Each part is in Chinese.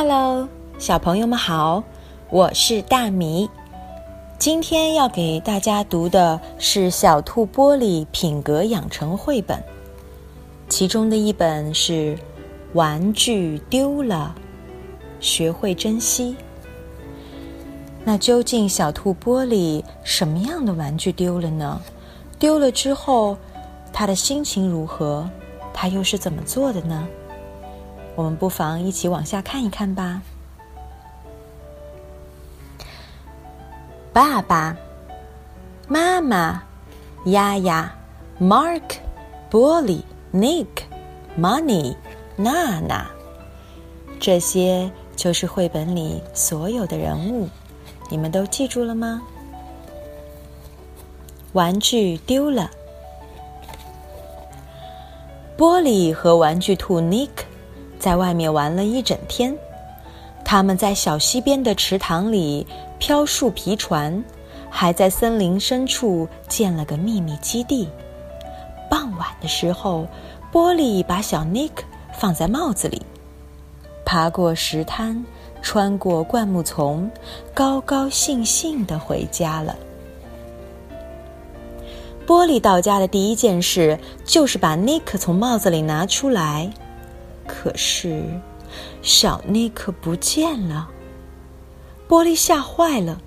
Hello，小朋友们好，我是大米。今天要给大家读的是《小兔玻璃品格养成绘本》，其中的一本是《玩具丢了，学会珍惜》。那究竟小兔玻璃什么样的玩具丢了呢？丢了之后，他的心情如何？他又是怎么做的呢？我们不妨一起往下看一看吧。爸爸妈妈、丫丫、Mark、玻璃、Nick、Money、娜娜，这些就是绘本里所有的人物，你们都记住了吗？玩具丢了，玻璃和玩具兔 Nick 在外面玩了一整天，他们在小溪边的池塘里。漂树皮船，还在森林深处建了个秘密基地。傍晚的时候，玻璃把小 Nick 放在帽子里，爬过石滩，穿过灌木丛，高高兴兴的回家了。玻璃到家的第一件事就是把 Nick 从帽子里拿出来，可是小尼克不见了。玻璃吓坏了，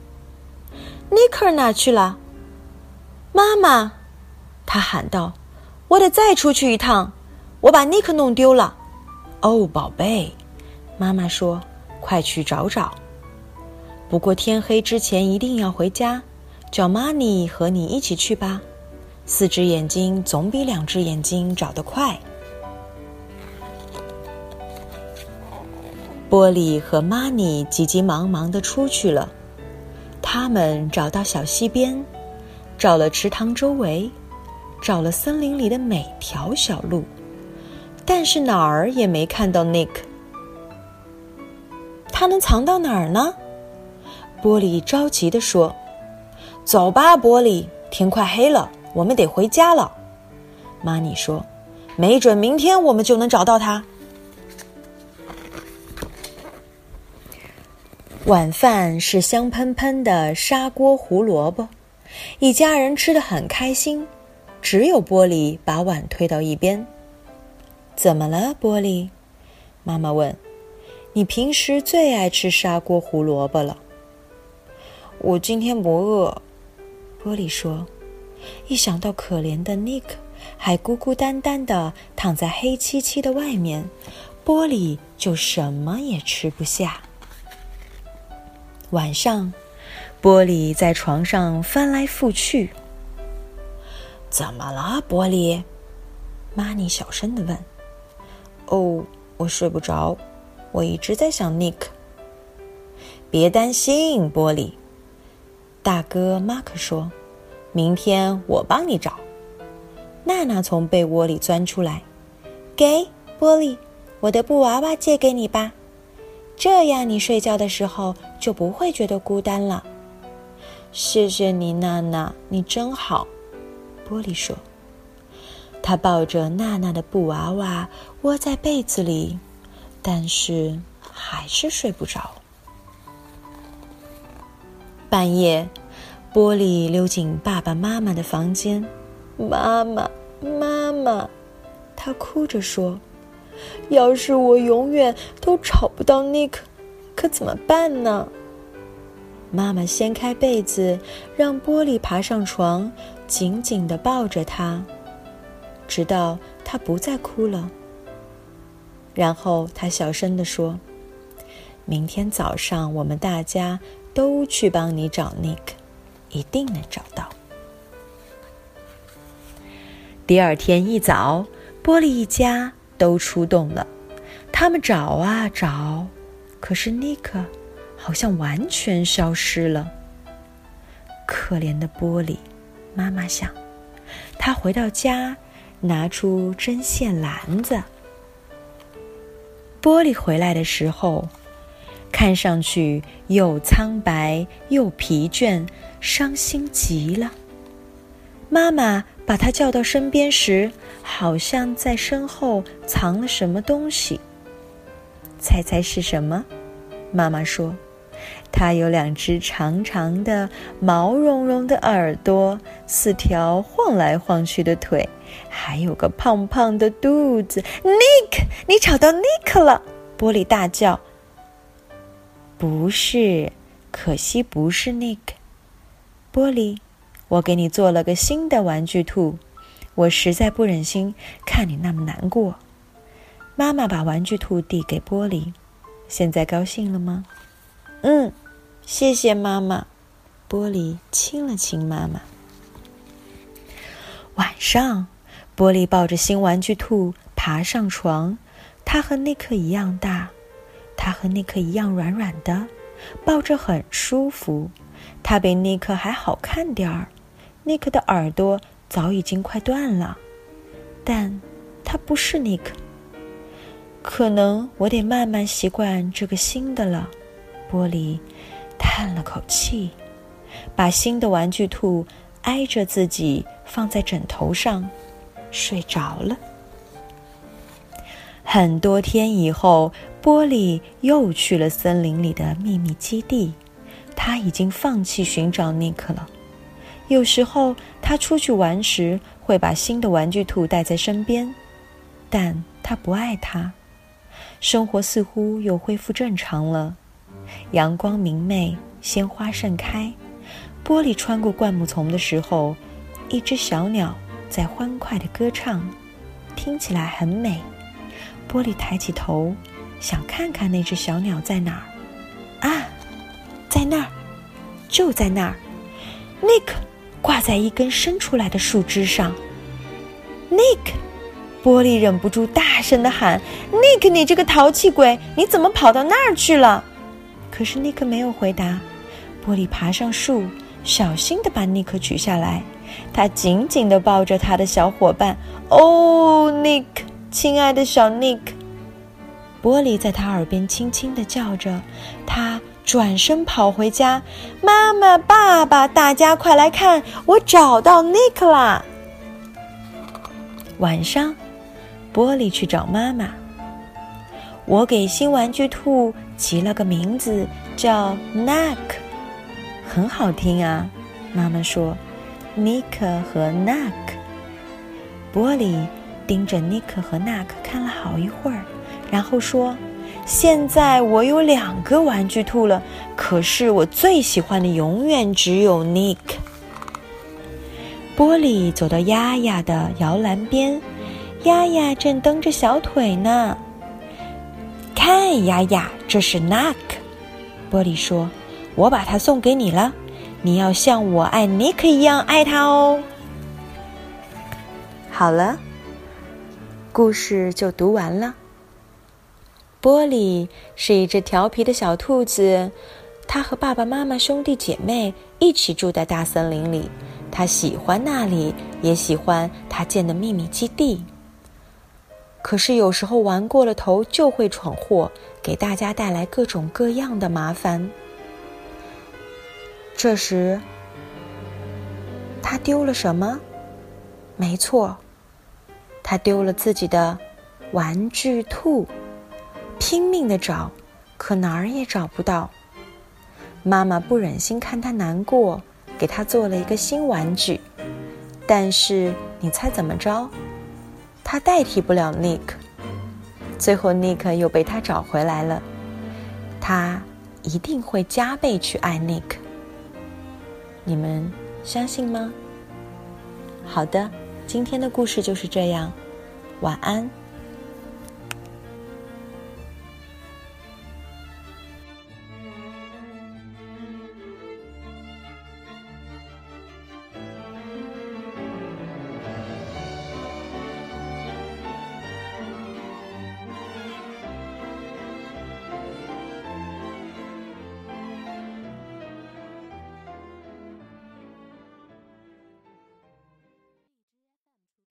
尼克哪去了？妈妈，他喊道：“我得再出去一趟，我把尼克弄丢了。”哦，宝贝，妈妈说：“快去找找。不过天黑之前一定要回家，叫妈咪和你一起去吧。四只眼睛总比两只眼睛找得快。”玻璃和玛尼急急忙忙的出去了，他们找到小溪边，找了池塘周围，找了森林里的每条小路，但是哪儿也没看到 Nick。他能藏到哪儿呢？玻璃着急的说：“走吧，玻璃，天快黑了，我们得回家了。”玛尼说：“没准明天我们就能找到他。”晚饭是香喷喷的砂锅胡萝卜，一家人吃的很开心。只有玻璃把碗推到一边。怎么了，玻璃？妈妈问。你平时最爱吃砂锅胡萝卜了。我今天不饿，玻璃说。一想到可怜的 Nick 还孤孤单单的躺在黑漆漆的外面，玻璃就什么也吃不下。晚上，玻璃在床上翻来覆去。怎么了，玻璃？妈尼小声的问。哦，我睡不着，我一直在想 Nick。别担心，玻璃。大哥马克说：“明天我帮你找。”娜娜从被窝里钻出来，给玻璃，我的布娃娃借给你吧。这样，你睡觉的时候就不会觉得孤单了。谢谢你，娜娜，你真好。玻璃说：“他抱着娜娜的布娃娃窝在被子里，但是还是睡不着。”半夜，玻璃溜进爸爸妈妈的房间，妈妈，妈妈，他哭着说。要是我永远都找不到尼克，可怎么办呢？妈妈掀开被子，让玻璃爬上床，紧紧的抱着他，直到他不再哭了。然后他小声的说：“明天早上我们大家都去帮你找尼克，一定能找到。”第二天一早，玻璃一家。都出动了，他们找啊找，可是尼克好像完全消失了。可怜的玻璃，妈妈想。他回到家，拿出针线篮子。玻璃回来的时候，看上去又苍白又疲倦，伤心极了。妈妈把他叫到身边时，好像在身后藏了什么东西。猜猜是什么？妈妈说。它有两只长长的、毛茸茸的耳朵，四条晃来晃去的腿，还有个胖胖的肚子。Nick，你找到 Nick 了！玻璃大叫。不是，可惜不是 Nick。玻璃，我给你做了个新的玩具兔，我实在不忍心看你那么难过。妈妈把玩具兔递给玻璃，现在高兴了吗？嗯。谢谢妈妈，玻璃亲了亲妈妈。晚上，玻璃抱着新玩具兔爬上床，它和尼克一样大，它和尼克一样软软的，抱着很舒服。它比尼克还好看点儿，尼克的耳朵早已经快断了，但它不是尼克。可能我得慢慢习惯这个新的了，玻璃。叹了口气，把新的玩具兔挨着自己放在枕头上，睡着了。很多天以后，波利又去了森林里的秘密基地。他已经放弃寻找尼克了。有时候他出去玩时会把新的玩具兔带在身边，但他不爱它。生活似乎又恢复正常了。阳光明媚，鲜花盛开。玻璃穿过灌木丛的时候，一只小鸟在欢快的歌唱，听起来很美。玻璃抬起头，想看看那只小鸟在哪儿。啊，在那儿，就在那儿。Nick 挂在一根伸出来的树枝上。Nick，玻璃忍不住大声的喊：“Nick，你这个淘气鬼，你怎么跑到那儿去了？”可是尼克没有回答。玻璃爬上树，小心的把尼克取下来。他紧紧的抱着他的小伙伴。哦，尼克，亲爱的小尼克！玻璃在他耳边轻轻的叫着。他转身跑回家。妈妈，爸爸，大家快来看，我找到尼克啦！晚上，玻璃去找妈妈。我给新玩具兔。起了个名字叫 NAC 很好听啊。妈妈说：“尼克和 Nack。”玻璃盯着尼克和 NAC 看了好一会儿，然后说：“现在我有两个玩具兔了，可是我最喜欢的永远只有尼克。”玻璃走到丫丫的摇篮边，丫丫正蹬着小腿呢。看，丫丫，这是 Nack。玻璃说：“我把它送给你了，你要像我爱 Nick 一样爱它哦。”好了，故事就读完了。玻璃是一只调皮的小兔子，它和爸爸妈妈、兄弟姐妹一起住在大森林里。它喜欢那里，也喜欢它建的秘密基地。可是有时候玩过了头就会闯祸，给大家带来各种各样的麻烦。这时，他丢了什么？没错，他丢了自己的玩具兔，拼命的找，可哪儿也找不到。妈妈不忍心看他难过，给他做了一个新玩具。但是你猜怎么着？他代替不了 Nick，最后 Nick 又被他找回来了。他一定会加倍去爱 Nick，你们相信吗？好的，今天的故事就是这样，晚安。